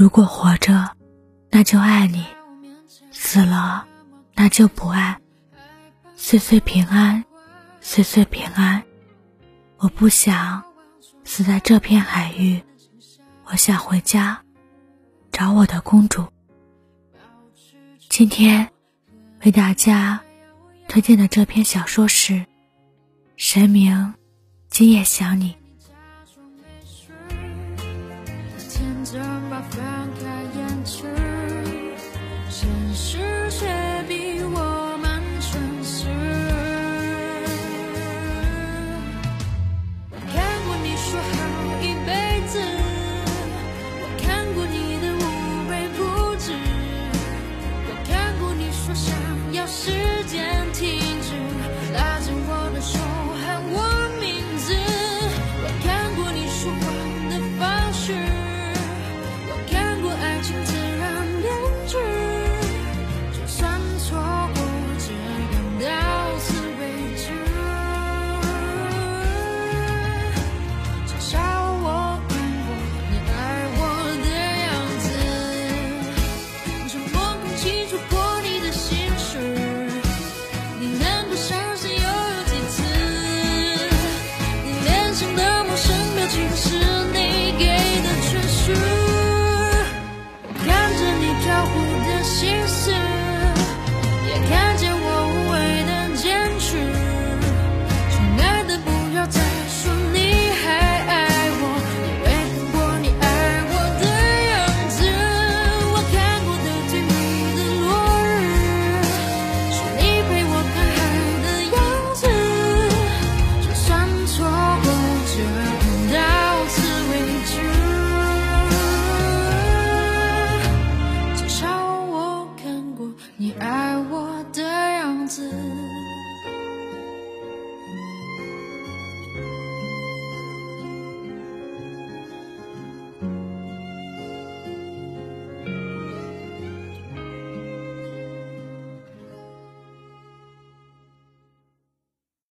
如果活着，那就爱你；死了，那就不爱。岁岁平安，岁岁平安。我不想死在这片海域，我想回家找我的公主。今天为大家推荐的这篇小说是《神明今夜想你》。怎么放开眼前？